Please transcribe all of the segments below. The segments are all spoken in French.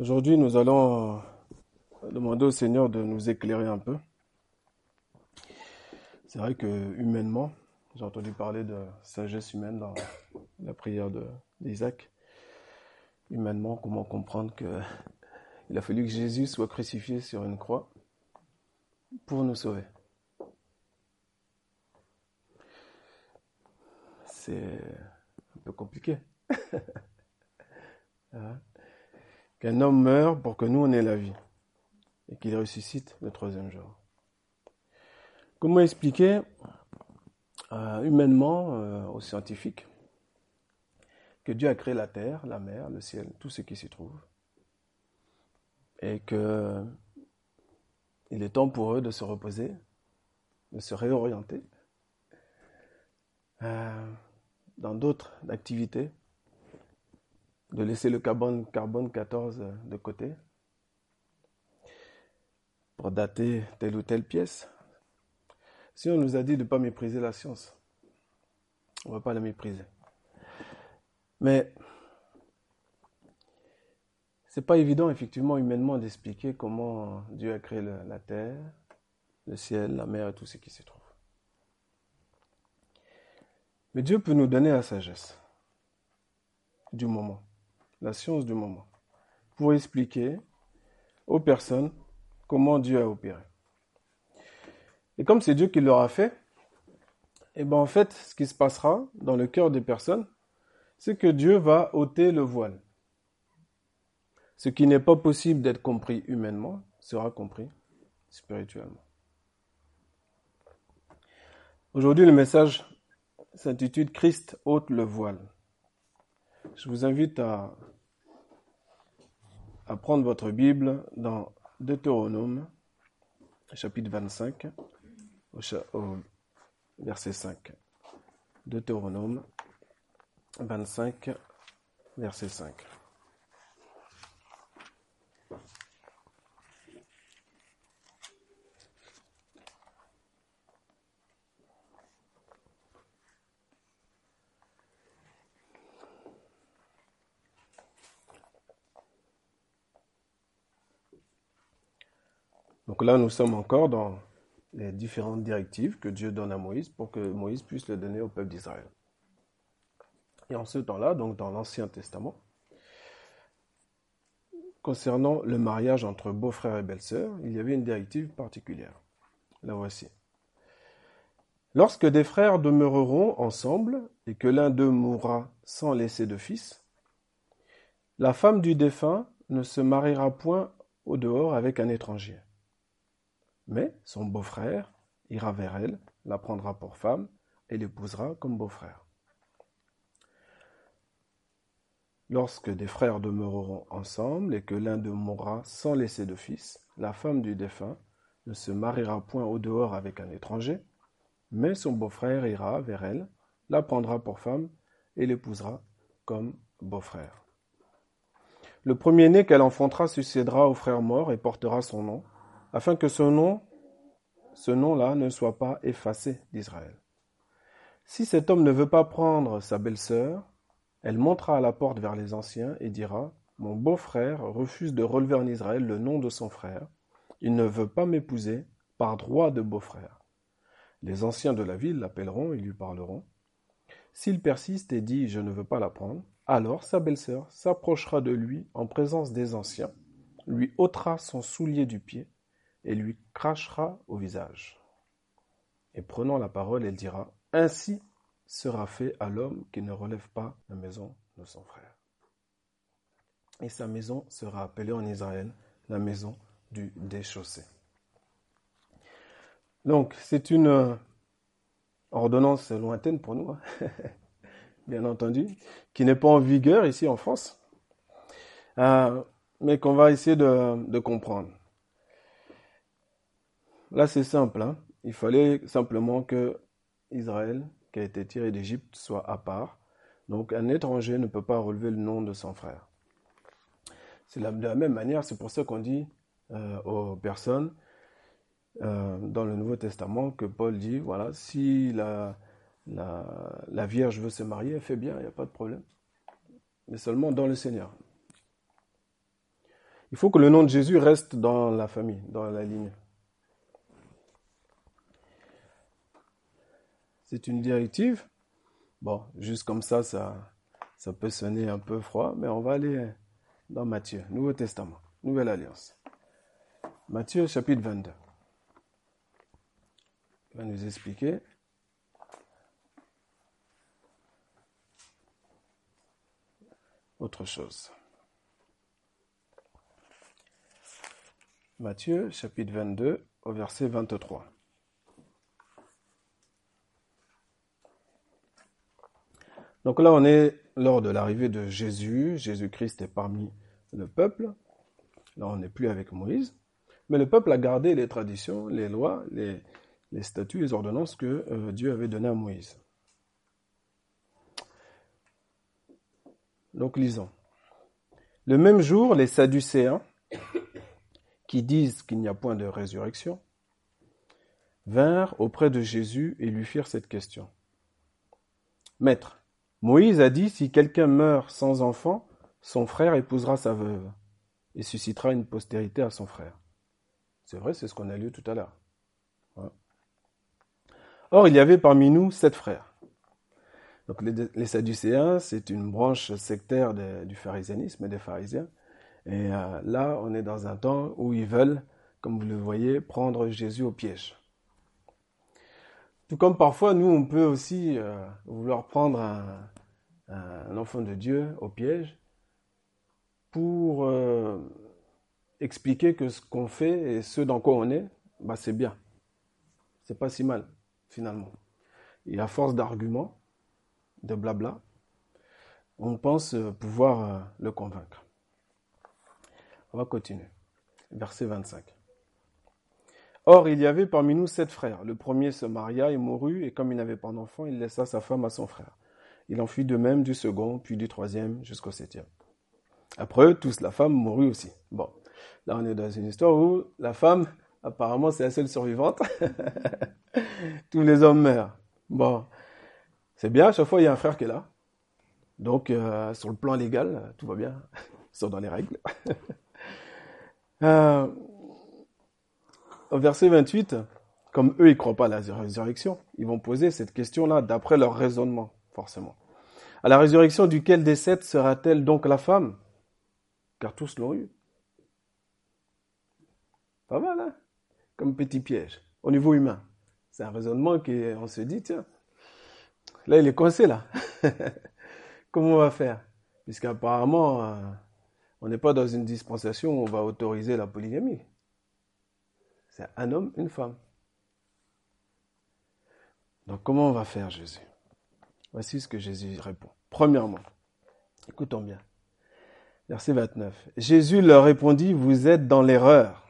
Aujourd'hui, nous allons euh, demander au Seigneur de nous éclairer un peu. C'est vrai que humainement, j'ai entendu parler de sagesse humaine dans la prière d'Isaac. Humainement, comment comprendre que il a fallu que Jésus soit crucifié sur une croix pour nous sauver? C'est un peu compliqué. Hein? Qu'un homme meurt pour que nous on ait la vie et qu'il ressuscite le troisième jour. Comment expliquer euh, humainement euh, aux scientifiques que Dieu a créé la terre, la mer, le ciel, tout ce qui s'y trouve, et que il est temps pour eux de se reposer, de se réorienter euh, dans d'autres activités de laisser le carbone, carbone 14 de côté pour dater telle ou telle pièce. Si on nous a dit de ne pas mépriser la science, on ne va pas la mépriser. Mais c'est pas évident, effectivement, humainement, d'expliquer comment Dieu a créé la terre, le ciel, la mer et tout ce qui s'y trouve. Mais Dieu peut nous donner la sagesse du moment la science du moment, pour expliquer aux personnes comment Dieu a opéré. Et comme c'est Dieu qui l'aura fait, et eh ben en fait, ce qui se passera dans le cœur des personnes, c'est que Dieu va ôter le voile. Ce qui n'est pas possible d'être compris humainement sera compris spirituellement. Aujourd'hui, le message s'intitule Christ ôte le voile. Je vous invite à à prendre votre Bible dans Deutéronome, chapitre 25, au, verset 5. Deutéronome 25, verset 5. Donc là, nous sommes encore dans les différentes directives que Dieu donne à Moïse pour que Moïse puisse le donner au peuple d'Israël. Et en ce temps-là, donc dans l'Ancien Testament, concernant le mariage entre beau-frère et belle-sœur, il y avait une directive particulière. La voici. Lorsque des frères demeureront ensemble et que l'un d'eux mourra sans laisser de fils, la femme du défunt ne se mariera point au dehors avec un étranger. Mais son beau-frère ira vers elle, la prendra pour femme et l'épousera comme beau-frère. Lorsque des frères demeureront ensemble et que l'un d'eux mourra sans laisser de fils, la femme du défunt ne se mariera point au dehors avec un étranger, mais son beau-frère ira vers elle, la prendra pour femme et l'épousera comme beau-frère. Le premier-né qu'elle enfantera succédera au frère mort et portera son nom, afin que ce nom, nom-là ne soit pas effacé d'Israël. Si cet homme ne veut pas prendre sa belle-sœur, elle montera à la porte vers les anciens et dira Mon beau-frère refuse de relever en Israël le nom de son frère. Il ne veut pas m'épouser par droit de beau-frère. Les anciens de la ville l'appelleront et lui parleront. S'il persiste et dit Je ne veux pas la prendre, alors sa belle-sœur s'approchera de lui en présence des anciens, lui ôtera son soulier du pied et lui crachera au visage. Et prenant la parole, elle dira, Ainsi sera fait à l'homme qui ne relève pas la maison de son frère. Et sa maison sera appelée en Israël la maison du déchaussé. Donc, c'est une euh, ordonnance lointaine pour nous, hein. bien entendu, qui n'est pas en vigueur ici en France, euh, mais qu'on va essayer de comprendre. Là, c'est simple. Hein. Il fallait simplement que Israël, qui a été tiré d'Égypte, soit à part. Donc, un étranger ne peut pas relever le nom de son frère. C'est de la même manière, c'est pour ça qu'on dit euh, aux personnes euh, dans le Nouveau Testament que Paul dit voilà, si la, Vierge veut se marier, elle fait bien, il n'y a pas de problème. Mais seulement dans le Seigneur. Il faut que le nom de Jésus reste dans la famille, dans la ligne. C'est une directive. Bon, juste comme ça, ça, ça peut sonner un peu froid, mais on va aller dans Matthieu, Nouveau Testament, Nouvelle Alliance. Matthieu chapitre 22. Il va nous expliquer autre chose. Matthieu chapitre 22 au verset 23. Donc là, on est lors de l'arrivée de Jésus. Jésus-Christ est parmi le peuple. Là, on n'est plus avec Moïse. Mais le peuple a gardé les traditions, les lois, les, statuts, les ordonnances que euh, Dieu avait données à Moïse. Donc lisons. Le même jour, les Sadducéens, qui disent qu'il n'y a point de résurrection, vinrent auprès de Jésus et lui firent cette question. Maître, Moïse a dit, si quelqu'un meurt sans enfant, son frère épousera sa veuve et suscitera une postérité à son frère. C'est vrai, c'est ce qu'on a lu tout à l'heure. Or, il y avait parmi nous sept frères. Donc les, Sadducéens, c'est une branche sectaire du pharisianisme des pharisiens. Et euh, là, on est dans un temps où ils veulent, comme vous le voyez, prendre Jésus au piège. Tout comme parfois, nous, on peut aussi euh, vouloir prendre un, enfant de Dieu au piège pour euh, expliquer que ce qu'on fait et ce dans quoi on est, bah, c'est bien. C'est pas si mal, finalement. Et à force d'arguments, de blabla, on pense pouvoir euh, le convaincre. On va continuer. Verset 25. Or, il y avait parmi nous sept frères. Le premier se maria et mourut, et comme il n'avait pas d'enfant, il laissa sa femme à son frère. Il en fit de même du second, puis du troisième, jusqu'au septième. Après eux, tous, la femme mourut aussi. Bon, là on est dans une histoire où la femme, apparemment, c'est la seule survivante. tous les hommes meurent. Bon, c'est bien, à chaque fois, il y a un frère qui est là. Donc, euh, sur le plan légal, tout va bien. Ils sont dans les règles. euh, au verset 28, comme eux, ils ne croient pas à la résurrection, ils vont poser cette question-là d'après leur raisonnement, forcément. À la résurrection duquel des sept sera-t-elle donc la femme? Car tous l'ont eu. Pas mal, hein? Comme petit piège, au niveau humain. C'est un raisonnement qu'on se dit, tiens, Là, il est coincé, là. Comment on va faire? Puisqu'apparemment, euh, on n'est pas dans une dispensation où on va autoriser la polygamie. C'est un homme, une femme. Donc comment on va faire, Jésus? Voici ce que Jésus répond. Premièrement, écoutons bien. Verset 29. Jésus leur répondit, vous êtes dans l'erreur,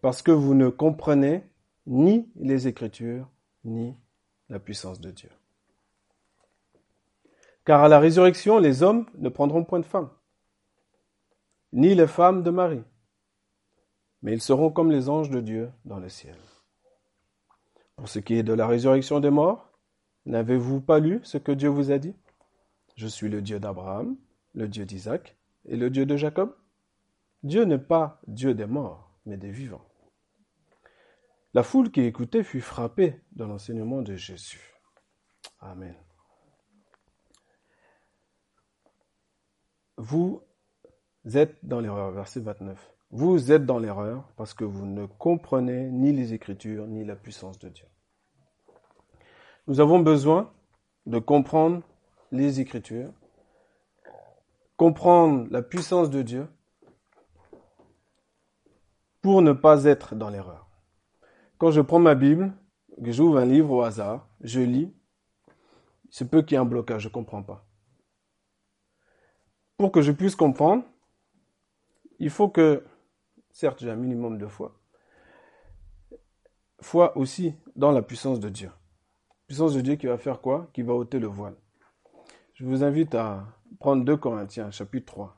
parce que vous ne comprenez ni les Écritures, ni la puissance de Dieu. Car à la résurrection, les hommes ne prendront point de femme, ni les femmes de Marie, mais ils seront comme les anges de Dieu dans le ciel. Pour ce qui est de la résurrection des morts, n'avez-vous pas lu ce que Dieu vous a dit? Je suis le Dieu d'Abraham, le Dieu d'Isaac et le Dieu de Jacob. Dieu n'est pas Dieu des morts, mais des vivants. La foule qui écoutait fut frappée de l'enseignement de Jésus. Amen. vous êtes dans l'erreur. Verset 29. Vous êtes dans l'erreur parce que vous ne comprenez ni les Écritures ni la puissance de Dieu. Nous avons besoin de comprendre les Écritures, comprendre la puissance de Dieu pour ne pas être dans l'erreur. Quand je prends ma Bible, que j'ouvre un livre au hasard, je lis, c'est peu qu'il y ait un blocage, je ne comprends pas pour que je puisse comprendre, il faut que, certes, j'ai un minimum de foi, foi aussi dans la puissance de Dieu. Puissance de Dieu qui va faire quoi? Qui va ôter le voile. Je vous invite à prendre 2 Corinthiens, chapitre 3,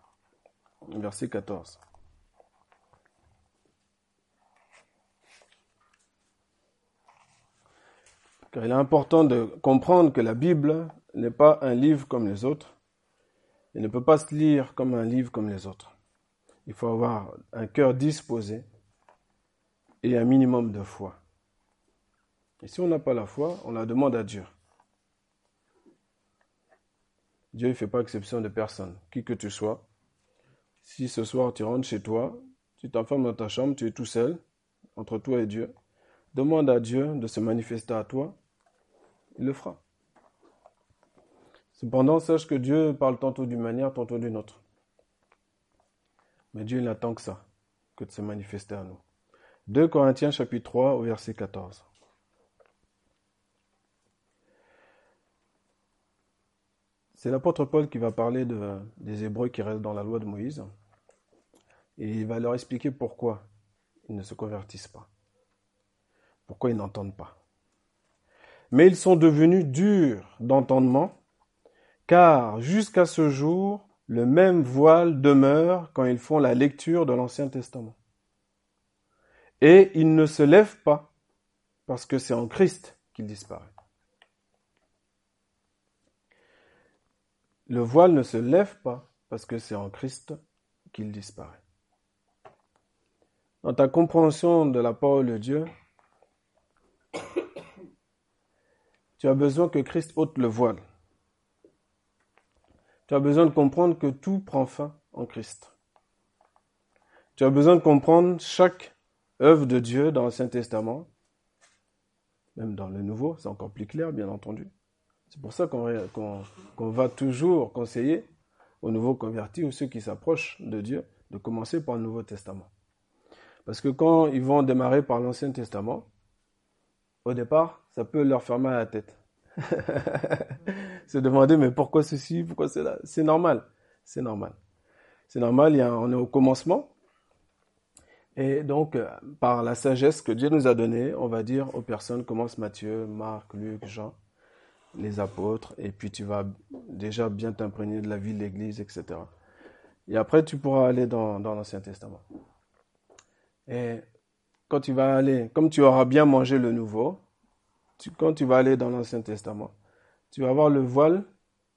verset 14. Car il est important de comprendre que la Bible n'est pas un livre comme les autres, il ne peut pas se lire comme un livre comme les autres. il faut avoir un cœur disposé et un minimum de foi. Et si on n'a pas la foi, on la demande à Dieu. Dieu ne fait pas exception de personne, qui que tu sois. Si ce soir tu rentres chez toi, tu t'enfermes dans ta chambre, tu es tout seul, entre toi et Dieu, demande à Dieu de se manifester à toi, il le fera. Cependant, sache que Dieu parle tantôt d'une manière, tantôt d'une autre. Mais Dieu n'attend que ça, que de se manifester à nous. 2 Corinthiens chapitre 3 au verset 14. C'est l'apôtre Paul qui va parler des Hébreux qui restent dans la loi de Moïse. Et il va leur expliquer pourquoi ils ne se convertissent pas. Pourquoi ils n'entendent pas. Mais ils sont devenus durs d'entendement, car jusqu'à ce jour, le même voile demeure quand ils font la lecture de l'Ancien Testament. Et ils ne se lèvent pas, parce que c'est en Christ qu'il disparaît. Le voile ne se lève pas parce que c'est en Christ qu'il disparaît. Dans ta compréhension de la parole de Dieu, tu as besoin que Christ ôte le voile. Tu as besoin de comprendre que tout prend fin en Christ. Tu as besoin de comprendre chaque œuvre de Dieu dans l'Ancien Testament, même dans le Nouveau, c'est encore plus clair, bien entendu. C'est pour ça qu'on va toujours conseiller aux nouveaux convertis ou ceux qui s'approchent de Dieu de commencer par le Nouveau Testament. Parce que quand ils vont démarrer par l'Ancien Testament, au départ, ça peut leur faire mal à la tête. Se demander, mais pourquoi ceci, pourquoi cela? C'est normal. C'est normal. C'est normal, on est au commencement. Et donc, euh, par la sagesse que Dieu nous a donnée, on va dire aux personnes, commence Matthieu, Marc, Luc, Jean, les apôtres, et puis tu vas déjà bien t'imprégner de la vie de l'Église, etc. Et après, tu pourras aller dans, l'Ancien Testament. Et quand tu vas aller, comme tu auras bien mangé le nouveau, quand tu vas aller dans l'Ancien Testament, tu vas avoir le voile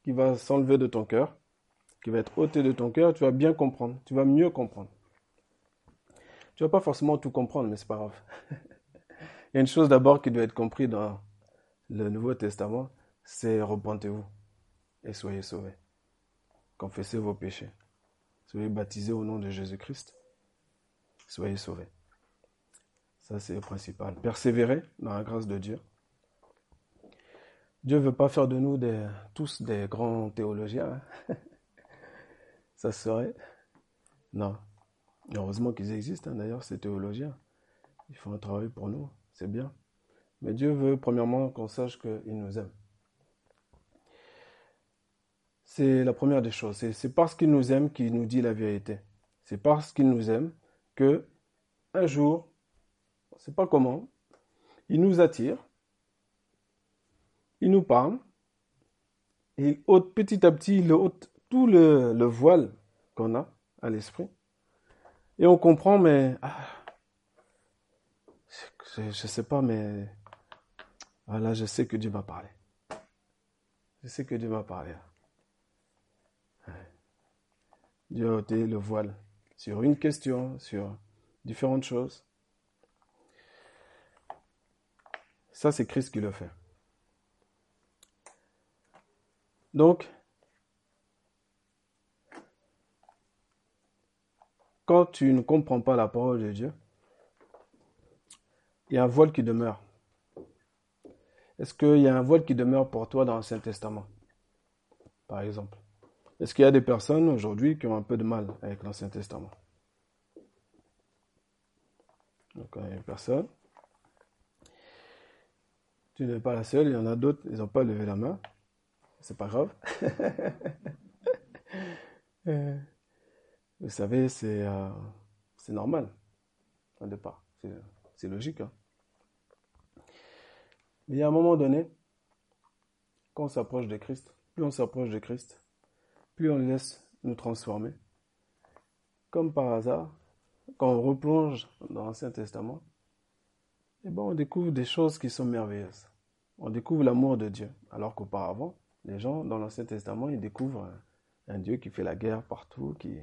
qui va s'enlever de ton cœur, qui va être ôté de ton cœur, tu vas bien comprendre, tu vas mieux comprendre. Tu vas pas forcément tout comprendre, mais c'est pas grave. Il y a une chose d'abord qui doit être comprise dans le Nouveau Testament, c'est repentez-vous et soyez sauvés. Confessez vos péchés. Soyez baptisés au nom de Jésus-Christ. Soyez sauvés. Ça, c'est le principal. Persévérez dans la grâce de Dieu. Dieu ne veut pas faire de nous tous des grands théologiens. Hein. Ça serait. Non. Heureusement qu'ils existent, hein, d'ailleurs, ces théologiens. Ils font un travail pour nous. C'est bien. Mais Dieu veut, premièrement, qu'on sache qu'il nous aime. C'est la première des choses. C'est parce qu'il nous aime qu'il nous dit la vérité. C'est parce qu'il nous aime que un jour, on ne sait pas comment, il nous attire, il nous parle, il ôte petit à petit, il ôte tout le, voile qu'on a à l'esprit. Et on comprend, mais ah, je ne sais pas, mais voilà, je sais que Dieu m'a parlé. Je sais que Dieu m'a parlé. Dieu a ôté le voile sur une question, sur différentes choses. Ça, c'est Christ qui le fait. Donc, quand tu ne comprends pas la parole de Dieu, il y a un voile qui demeure. Est-ce qu'il y a un voile qui demeure pour toi dans l'Ancien Testament, par exemple? Est-ce qu'il y a des personnes aujourd'hui qui ont un peu de mal avec l'Ancien Testament? Donc, il y a une personne. Tu n'es pas la seule, il y en a d'autres, ils n'ont pas levé la main. C'est pas grave. Vous savez, c'est euh, normal, départ. C'est logique. Hein. Mais il y a un moment donné, quand on s'approche de Christ, plus on s'approche de Christ, plus on laisse nous transformer. Comme par hasard, quand on replonge dans l'Ancien Testament, eh ben, on découvre des choses qui sont merveilleuses. On découvre l'amour de Dieu. Alors qu'auparavant, les gens dans l'Ancien Testament, ils découvrent un, Dieu qui fait la guerre partout, qui,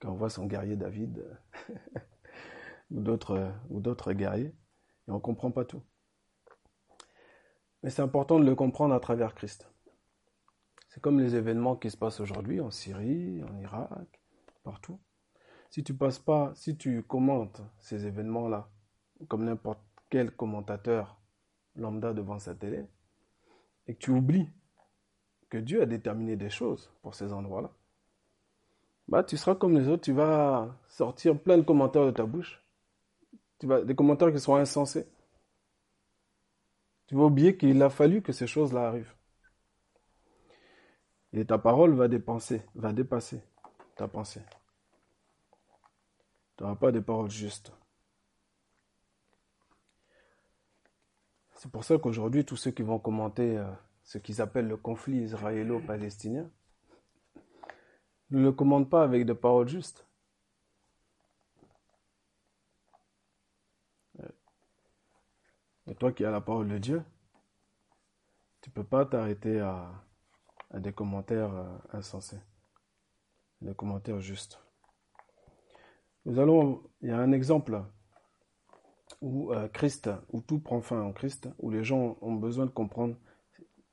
quand on voit son guerrier David ou d'autres guerriers, et on ne comprend pas tout. Mais c'est important de le comprendre à travers Christ. C'est comme les événements qui se passent aujourd'hui en Syrie, en Irak, partout. Si tu passes pas, si tu commentes ces événements-là, comme n'importe quel commentateur lambda devant sa télé, et que tu oublies que Dieu a déterminé des choses pour ces endroits-là, bah tu seras comme les autres, tu vas sortir plein de commentaires de ta bouche. Tu vas, des commentaires qui seront insensés. Tu vas oublier qu'il a fallu que ces choses-là arrivent. Et ta parole va dépenser, va dépasser ta pensée. Tu n'auras pas des paroles justes. C'est pour ça qu'aujourd'hui, tous ceux qui vont commenter euh, ce qu'ils appellent le conflit israélo-palestinien ne le commentent pas avec des paroles justes. Et toi qui as la parole de Dieu, tu ne peux pas t'arrêter à, des commentaires euh, insensés, des commentaires justes. Nous allons, il y a un exemple où euh, Christ, où tout prend fin en Christ, où les gens ont besoin de comprendre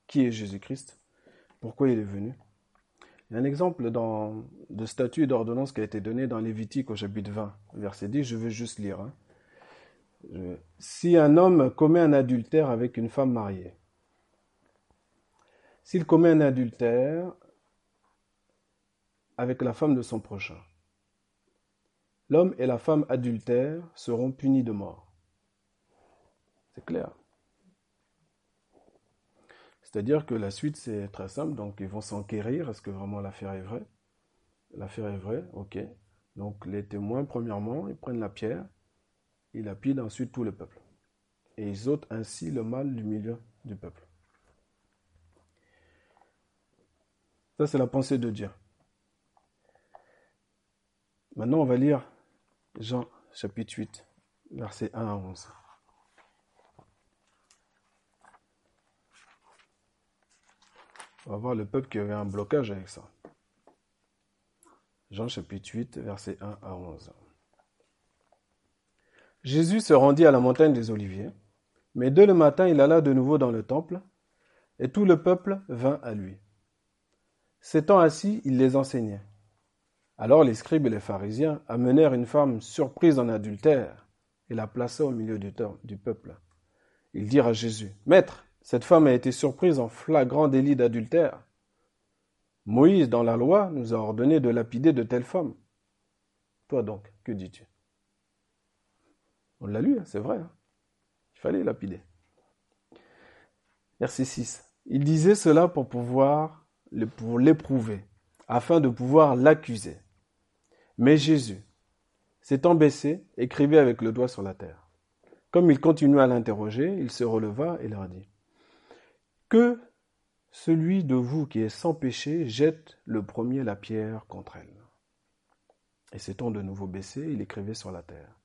qui est Jésus-Christ, pourquoi il est venu. Il y a un exemple de statut et d'ordonnance qui a été donné dans Lévitique au chapitre 20, verset 10, je vais juste lire. Hein. Si un homme commet un adultère avec une femme mariée, s'il commet un adultère avec la femme de son prochain, l'homme et la femme adultères seront punis de mort. C'est clair. C'est-à-dire que la suite, c'est très simple. Donc, ils vont s'enquérir. Est-ce que vraiment l'affaire est vraie? L'affaire est vraie, ok. Donc, les témoins, premièrement, ils prennent la pierre, ils lapident ensuite tout le peuple. Et ils ôtent ainsi le mal du milieu du peuple. Ça, c'est la pensée de Dieu. Maintenant, on va lire Jean chapitre 8, versets 1 à 11. On va voir le peuple qui avait un blocage avec ça. Jean chapitre 8, versets 1 à 11. Jésus se rendit à la montagne des Oliviers, mais dès le matin il alla de nouveau dans le temple, et tout le peuple vint à lui. S'étant assis, il les enseignait. Alors les scribes et les pharisiens amenèrent une femme surprise en adultère et la plaça au milieu du, du peuple. Ils dirent à Jésus, Maître, cette femme a été surprise en flagrant délit d'adultère. Moïse, dans la loi, nous a ordonné de lapider de telles femmes. Toi donc, que dis-tu? On l'a lu, hein, c'est vrai. Hein. Il fallait lapider. Verset 6. Il disait cela pour pouvoir, pour l'éprouver, afin de pouvoir l'accuser. Mais Jésus, s'étant baissé, écrivait avec le doigt sur la terre. Comme il continua à l'interroger, il se releva et leur dit que celui de vous qui est sans péché jette le premier la pierre contre elle. Et s'étant de nouveau baissé, il écrivait sur la terre.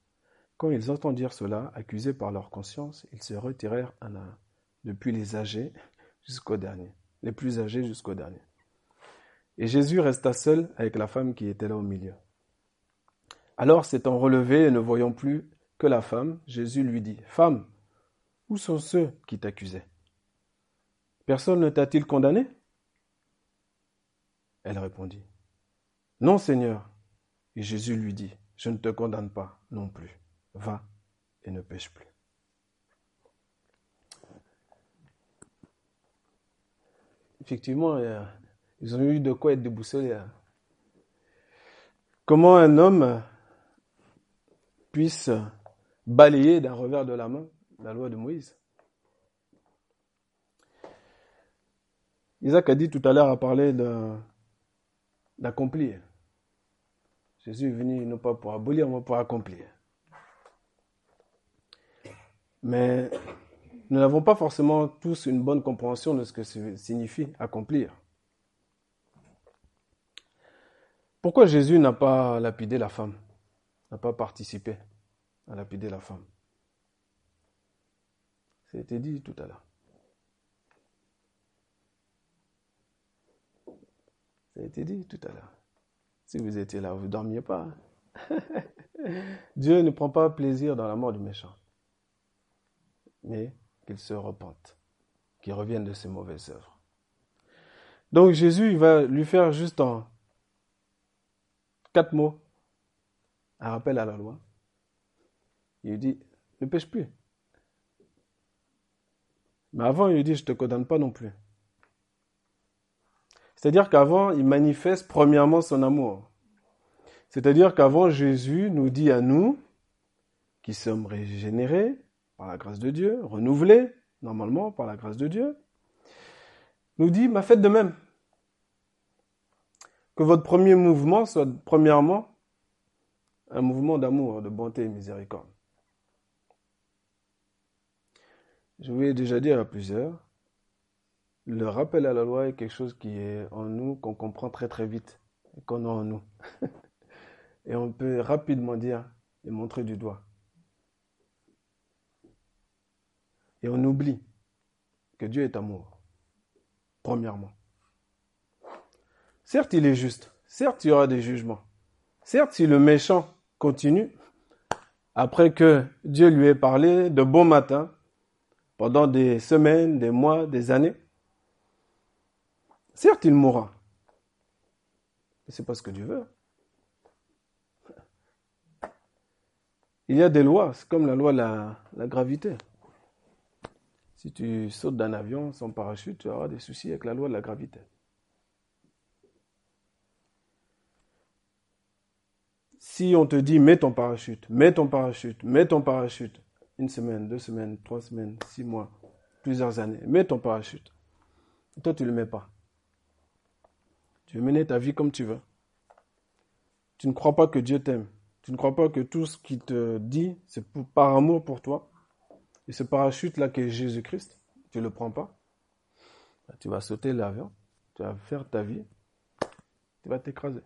Quand ils entendirent cela, accusés par leur conscience, ils se retirèrent un à un, depuis les âgés jusqu'au dernier, les plus âgés jusqu'au dernier. Et Jésus resta seul avec la femme qui était là au milieu. Alors, s'étant relevé et ne voyant plus que la femme, Jésus lui dit, Femme, où sont ceux qui t'accusaient? Personne ne t'a-t-il condamné? Elle répondit, Non, Seigneur. Et Jésus lui dit, Je ne te condamne pas non plus. Va et ne pêche plus. Effectivement, ils ont eu de quoi être déboussolés. Hein. Comment un homme puisse balayer d'un revers de la main la loi de Moïse? Isaac a dit tout à l'heure, a parlé d'accomplir. Jésus est venu non pas pour abolir, mais pour accomplir. Mais nous n'avons pas forcément tous une bonne compréhension de ce que signifie accomplir. Pourquoi Jésus n'a pas lapidé la femme, n'a pas participé à lapider la femme? Ça a été dit tout à l'heure. Ça a été dit tout à l'heure. Si vous étiez là, vous ne dormiez pas. Dieu ne prend pas plaisir dans la mort du méchant, mais qu'il se repente, qu'il revienne de ses mauvaises œuvres. Donc Jésus, il va lui faire juste en quatre mots un rappel à la loi. Il lui dit, ne pêche plus. Mais avant, il lui dit, je ne te condamne pas non plus. C'est-à-dire qu'avant, il manifeste premièrement son amour. C'est-à-dire qu'avant, Jésus nous dit à nous, qui sommes régénérés par la grâce de Dieu, renouvelés normalement par la grâce de Dieu, nous dit, ma faites de même. Que votre premier mouvement soit premièrement un mouvement d'amour, de bonté et miséricorde. Je vous l'ai déjà dit à plusieurs, le rappel à la loi est quelque chose qui est en nous, qu'on comprend très très vite, qu'on a en nous. et on peut rapidement dire et montrer du doigt. Et on oublie que Dieu est amour, premièrement. Certes, il est juste. Certes, il y aura des jugements. Certes, si le méchant continue, après que Dieu lui ait parlé de bon matin, pendant des semaines, des mois, des années, Certes, il mourra. Mais c'est pas ce que Dieu veut. Il y a des lois, c'est comme la loi de la, la gravité. Si tu sautes d'un avion sans parachute, tu auras des soucis avec la loi de la gravité. Si on te dit mets ton parachute, mets ton parachute, mets ton parachute, une semaine, deux semaines, trois semaines, six mois, plusieurs années, mets ton parachute. Toi, tu ne le mets pas. Tu veux mener ta vie comme tu veux. Tu ne crois pas que Dieu t'aime. Tu ne crois pas que tout ce qu'il te dit, c'est par amour pour toi. Et ce parachute-là qui est Jésus-Christ, tu ne le prends pas. Bah, tu vas sauter l'avion, tu vas faire ta vie, tu vas t'écraser.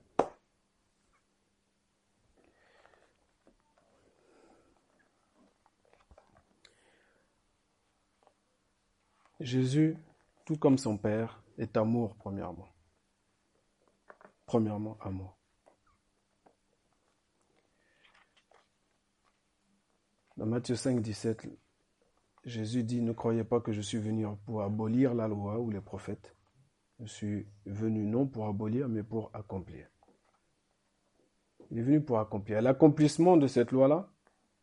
Jésus, tout comme son Père, est amour premièrement. Premièrement, amour. Dans Matthieu 5, 17, Jésus dit, ne croyez pas que je suis venu pour abolir la loi ou les prophètes. Je suis venu non pour abolir, mais pour accomplir. Il est venu pour accomplir. L'accomplissement de cette loi-là,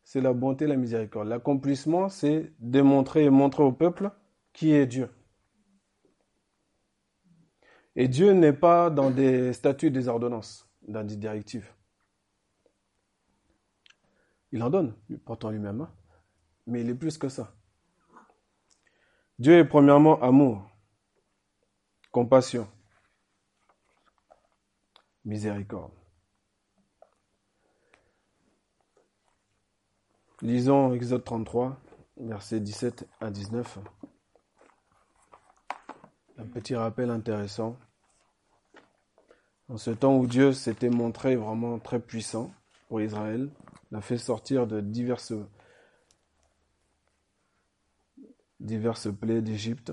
c'est la bonté et la miséricorde. L'accomplissement, c'est démontrer et montrer au peuple qui est Dieu. Et Dieu n'est pas dans des statuts des ordonnances, dans des directives. Il en donne, pourtant lui-même, hein. mais il est plus que ça. Dieu est premièrement amour, compassion, miséricorde. Lisons Exode 33, versets 17 à 19. Un petit rappel intéressant. En ce temps où Dieu s'était montré vraiment très puissant pour Israël, l'a fait sortir de diverses, diverses plaies d'Égypte.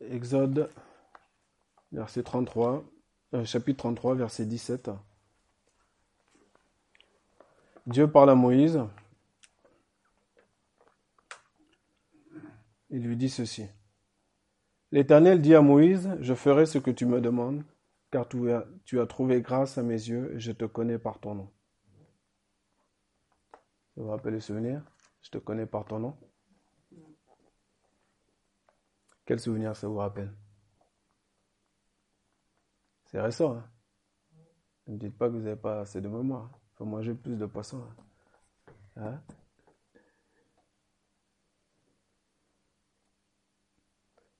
Exode, verset 33, euh, chapitre 33, verset 17. Dieu parle à Moïse. il lui dit ceci. L'Éternel dit à Moïse, je ferai ce que tu me demandes, car tu as trouvé grâce à mes yeux et je te connais par ton nom. Vous vous rappelez le souvenir Je te connais par ton nom. Quel souvenir ça vous rappelle? C'est récent. Hein ne me dites pas que vous n'avez pas assez de mémoire. Il faut manger plus de poissons. Hein, hein?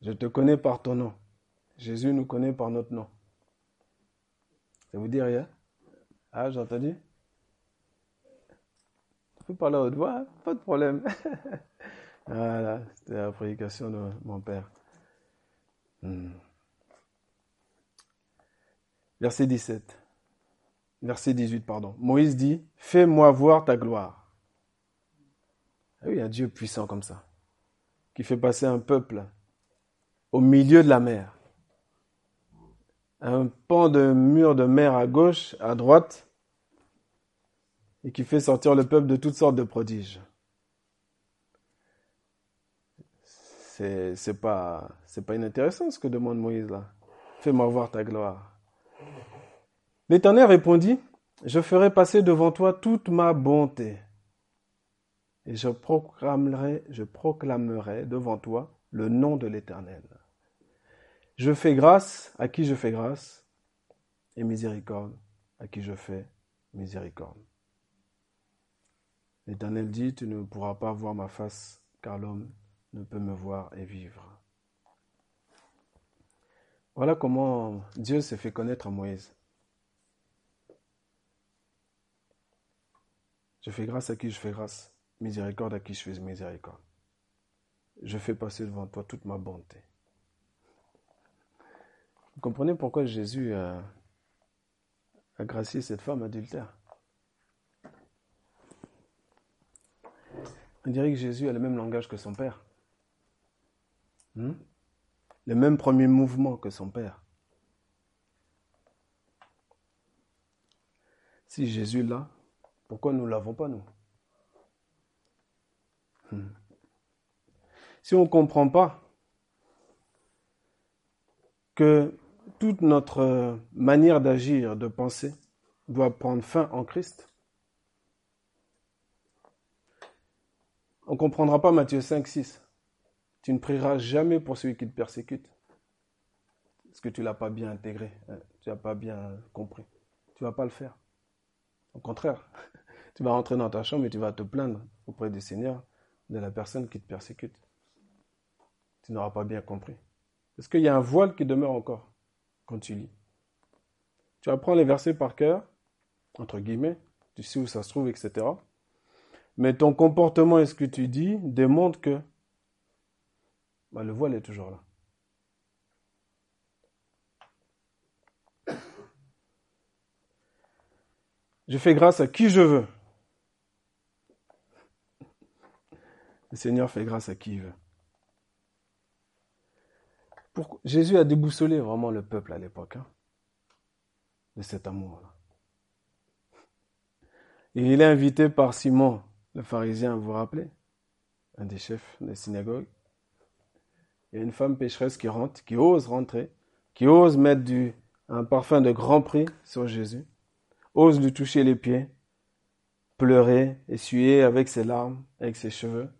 Je te connais par ton nom. Jésus nous connaît par notre nom. Ça vous dit rien? Ah, j'ai entendu? Tu peux parler à haute voix, hein? pas de problème. voilà, c'était la prédication de mon père. Hmm. Verset 17. Verset 18, pardon. Moïse dit, Fais-moi voir ta gloire. Ah oui, un Dieu puissant comme ça, qui fait passer un peuple au milieu de la mer. un pan de mur de mer à gauche, à droite, et qui fait sortir le peuple de toutes sortes de prodiges. C'est, pas, pas inintéressant ce que demande Moïse là. Fais-moi voir ta gloire. L'Éternel répondit, je ferai passer devant toi toute ma bonté, et je proclamerai devant toi le nom de l'Éternel. Je fais grâce à qui je fais grâce, et miséricorde à qui je fais miséricorde. L'Éternel dit, tu ne pourras pas voir ma face, car l'homme ne peut me voir et vivre. Voilà comment Dieu s'est fait connaître à Moïse. Je fais grâce à qui je fais grâce, miséricorde à qui je fais miséricorde. Je fais passer devant toi toute ma bonté. Vous comprenez pourquoi Jésus a, a gracié cette femme adultère? On dirait que Jésus a le même langage que son Père. Hmm? Le même premier mouvement que son Père. Si Jésus l'a, pourquoi nous ne l'avons pas, nous? Hmm. Si on ne comprend pas que toute notre manière d'agir, de penser, doit prendre fin en Christ, on ne comprendra pas Matthieu 5, 6. Tu ne prieras jamais pour celui qui te persécute. Parce que tu ne l'as pas bien intégré, hein. tu n'as pas bien compris. Tu ne vas pas le faire. Au contraire, tu vas rentrer dans ta chambre et tu vas te plaindre auprès du Seigneur de la personne qui te persécute. Tu n'auras pas bien compris. Parce qu'il y a un voile qui demeure encore? Quand tu lis. Tu apprends les versets par cœur, entre guillemets, tu sais où ça se trouve, etc. Mais ton comportement et ce que tu dis démontrent que bah, le voile est toujours là. Je fais grâce à qui je veux. Le Seigneur fait grâce à qui il veut. Jésus a déboussolé vraiment le peuple à l'époque hein, de cet amour-là. Et il est invité par Simon, le pharisien, vous vous rappelez? Un des chefs de la synagogue. Il y a une femme pécheresse qui rentre, qui ose rentrer, qui ose mettre du, un parfum de grand prix sur Jésus, ose lui toucher les pieds, pleurer, essuyer avec ses larmes, avec ses cheveux.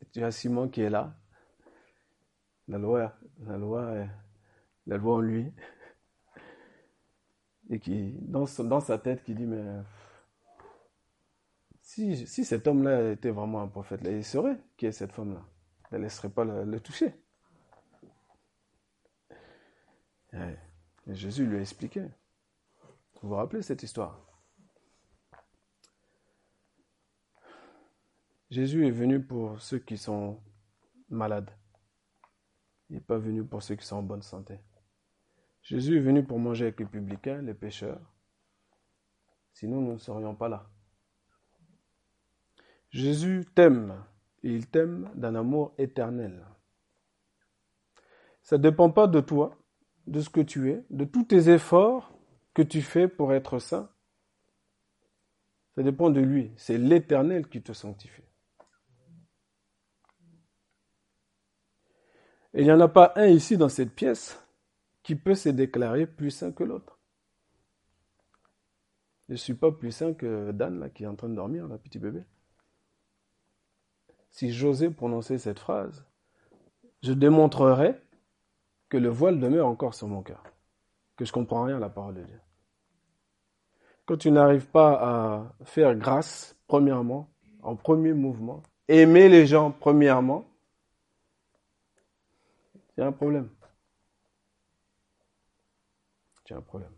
Et tu as Simon qui est là. La loi, la loi, la loi en lui. Et qui, dans, dans sa tête, qui dit, mais si, cet homme-là était vraiment un prophète, il saurait qui est cette femme-là. Elle ne laisserait pas le, toucher. Jésus lui a expliqué. Vous vous rappelez cette histoire? Jésus est venu pour ceux qui sont malades. Il n'est pas venu pour ceux qui sont en bonne santé. Jésus est venu pour manger avec les publicains, les pécheurs. Sinon, nous ne serions pas là. Jésus t'aime et il t'aime d'un amour éternel. Ça ne dépend pas de toi, de ce que tu es, de tous tes efforts que tu fais pour être saint. Ça dépend de lui. C'est l'éternel qui te sanctifie. Et il n'y en a pas un ici dans cette pièce qui peut se déclarer plus saint que l'autre. Je ne suis pas plus saint que Dan, là, qui est en train de dormir, là, petit bébé si j'osais prononcer cette phrase, je démontrerais que le voile demeure encore sur mon cœur, que je ne comprends rien à la parole de Dieu. Quand tu n'arrives pas à faire grâce, premièrement, en premier mouvement, aimer les gens, premièrement, il y un problème. Il y a un problème.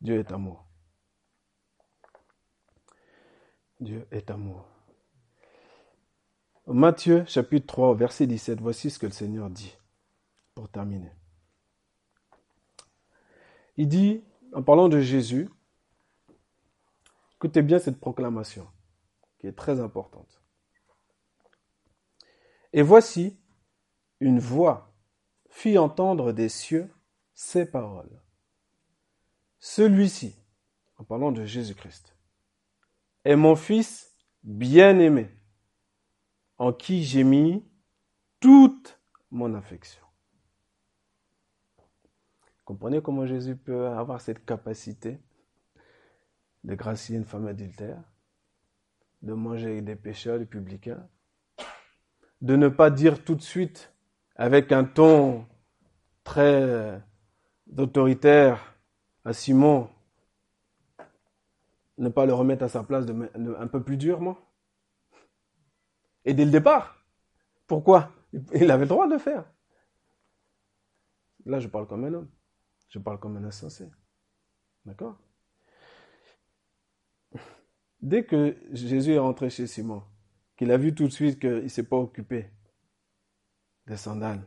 Dieu est amour. Dieu est amour. Matthieu chapitre 3, verset 17, voici ce que le Seigneur dit pour terminer. Il dit, en parlant de Jésus, écoutez bien cette proclamation qui est très importante. Et voici une voix fit entendre des cieux ces paroles. Celui-ci, en parlant de Jésus-Christ, est mon Fils bien-aimé, en qui j'ai mis toute mon affection. Comprenez comment Jésus peut avoir cette capacité de gracier une femme adultère, de manger avec des pécheurs, des publicains, de ne pas dire tout de suite avec un ton très autoritaire à Simon, ne pas le remettre à sa place un peu plus durement. Et dès le départ, pourquoi? Il avait le droit de le faire. Là, je parle comme un homme. Je parle comme un insensé. D'accord? Dès que Jésus est rentré chez Simon, qu'il a vu tout de suite qu'il ne s'est pas occupé des sandales,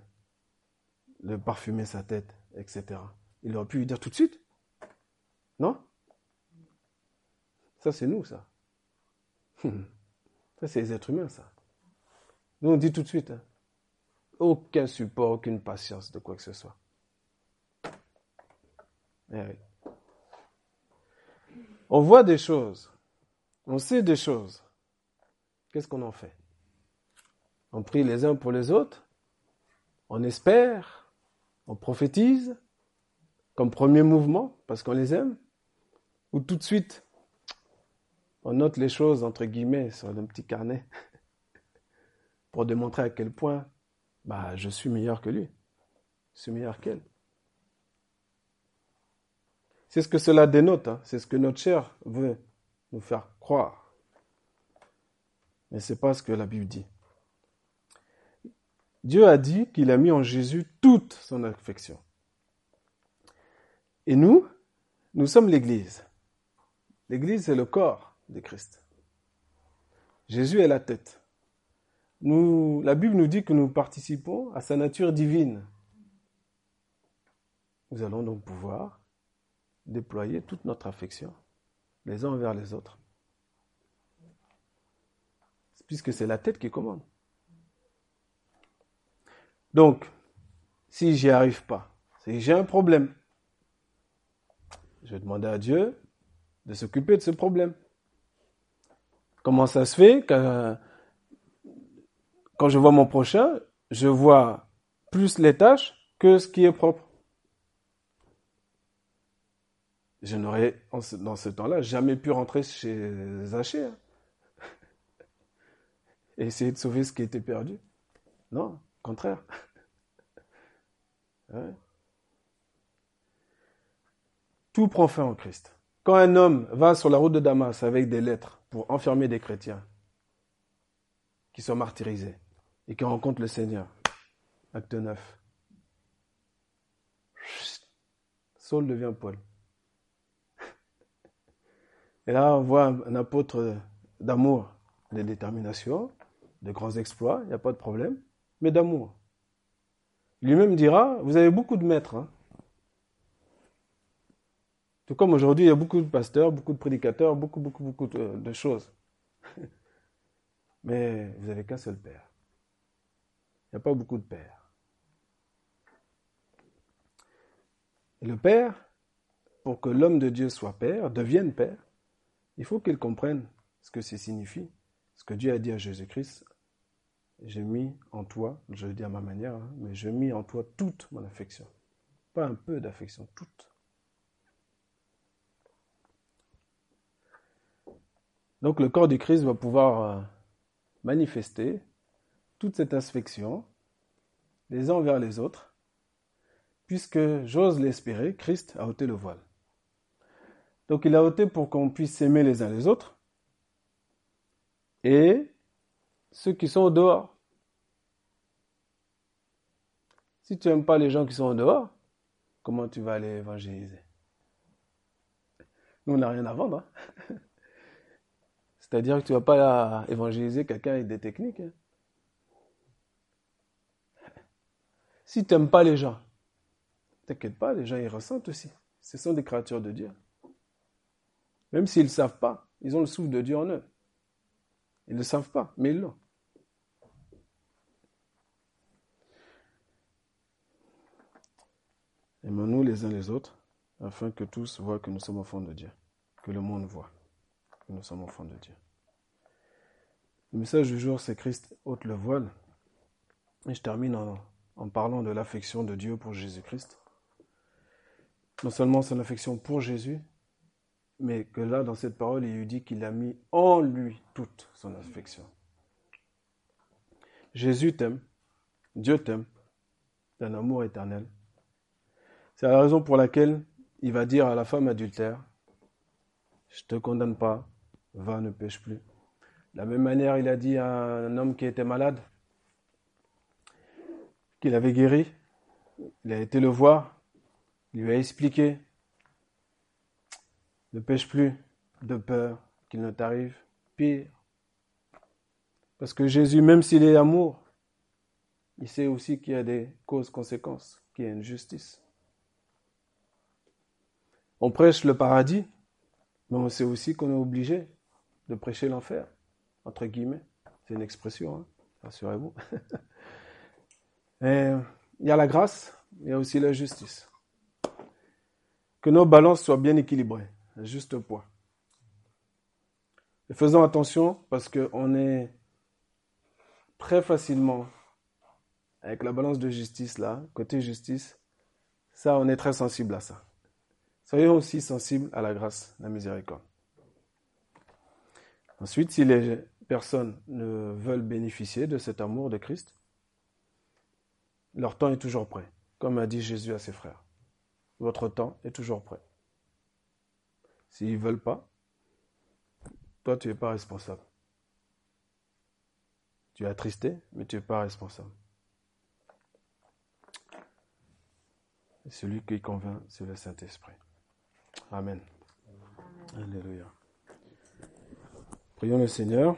de parfumer sa tête, etc. Il aurait pu lui dire tout de suite. Non? Ça, c'est nous, ça. Ça, c'est les êtres humains, ça. Nous, on dit tout de suite. Hein. Aucun support, aucune patience de quoi que ce soit. Eh on voit des choses. On sait des choses. Qu'est-ce qu'on en fait? On prie les uns pour les autres On espère On prophétise Comme premier mouvement Parce qu'on les aime Ou tout de suite On note les choses entre guillemets sur un petit carnet pour démontrer à quel point bah, je suis meilleur que lui. Je suis meilleur qu'elle. C'est ce que cela dénote, hein. c'est ce que notre chair veut nous faire croire. Mais ce n'est pas ce que la Bible dit. Dieu a dit qu'il a mis en Jésus toute son affection. Et nous, nous sommes l'Église. L'Église, c'est le corps de Christ. Jésus est la tête. La Bible nous dit que nous participons à sa nature divine. Nous allons donc pouvoir déployer toute notre affection les uns envers les autres. Puisque c'est la tête qui commande. Donc, si j'y arrive pas, si j'ai un problème, je vais demander à Dieu de s'occuper de ce problème. Comment ça se fait que quand je vois mon prochain, je vois plus les tâches que ce qui est propre je n'aurais, dans ce temps-là, jamais pu rentrer chez Zaché hein. et essayer de sauver ce qui était perdu. Non, au contraire. Tout prend fin en Christ. Quand un homme va sur la route de Damas avec des lettres pour enfermer des chrétiens qui sont martyrisés et qui rencontrent le Seigneur, acte 9, Saul devient Paul. Et là, on voit un, apôtre d'amour, de détermination, de grands exploits, il n'y a pas de problème, mais d'amour. Lui-même dira, vous avez beaucoup de maîtres. Hein. Tout comme aujourd'hui, il y a beaucoup de pasteurs, beaucoup de prédicateurs, beaucoup, beaucoup, beaucoup de, choses. Mais vous n'avez qu'un seul Père. Il n'y a pas beaucoup de pères. Et le Père, pour que l'homme de Dieu soit Père, devienne Père, il faut qu'ils comprennent ce que ça signifie, ce que Dieu a dit à Jésus-Christ. J'ai mis en toi, je le dis à ma manière, hein, mais j'ai mis en toi toute mon affection. Pas un peu d'affection, toute. Donc le corps du Christ va pouvoir euh, manifester toute cette affection les uns envers les autres, puisque j'ose l'espérer, Christ a ôté le voile. Donc il a ôté pour qu'on puisse s'aimer les uns les autres. Et ceux qui sont au dehors. Si tu n'aimes pas les gens qui sont au dehors, comment tu vas aller évangéliser? Nous, on n'a rien à vendre. Hein. C'est-à-dire que tu ne vas pas évangéliser quelqu'un avec des techniques. Hein. Si tu n'aimes pas les gens, t'inquiète pas, les gens ils ressentent aussi. Ce sont des créatures de Dieu. Même s'ils ne savent pas, ils ont le souffle de Dieu en eux. Ils ne savent pas, mais ils l'ont. Aimons-nous les uns les autres, afin que tous voient que nous sommes enfants de Dieu, que le monde voit que nous sommes enfants de Dieu. Le message du jour, c'est Christ ôte le voile. Et je termine en, en parlant de l'affection de Dieu pour Jésus-Christ. Non seulement son affection pour Jésus, mais que là, dans cette parole, il lui dit qu'il a mis en lui toute son affection. Jésus t'aime, Dieu t'aime, d'un amour éternel. C'est la raison pour laquelle il va dire à la femme adultère, je ne te condamne pas, va, ne pêche plus. De la même manière, il a dit à un homme qui était malade, qu'il avait guéri, il a été le voir, il lui a expliqué, ne pêche plus de peur qu'il ne t'arrive pire. Parce que Jésus, même s'il est amour, il sait aussi qu'il y a des causes-conséquences, qu'il y a une justice. On prêche le paradis, mais on sait aussi qu'on est obligé de prêcher l'enfer, entre guillemets. C'est une expression, hein, rassurez-vous. il y a la grâce, il y a aussi la justice. Que nos balances soient bien équilibrées, à juste poids. Et faisons attention parce qu'on est très facilement, avec la balance de justice là, côté justice, ça, on est très sensible à ça. Soyons aussi sensibles à la grâce, la miséricorde. Ensuite, si les personnes ne veulent bénéficier de cet amour de Christ, leur temps est toujours prêt, comme a dit Jésus à ses frères. Votre temps est toujours prêt. S'ils ne veulent pas, toi, tu n'es pas responsable. Tu es attristé, mais tu n'es pas responsable. Celui qui convainc, c'est le Saint-Esprit. Amen. Alléluia. Prions le Seigneur.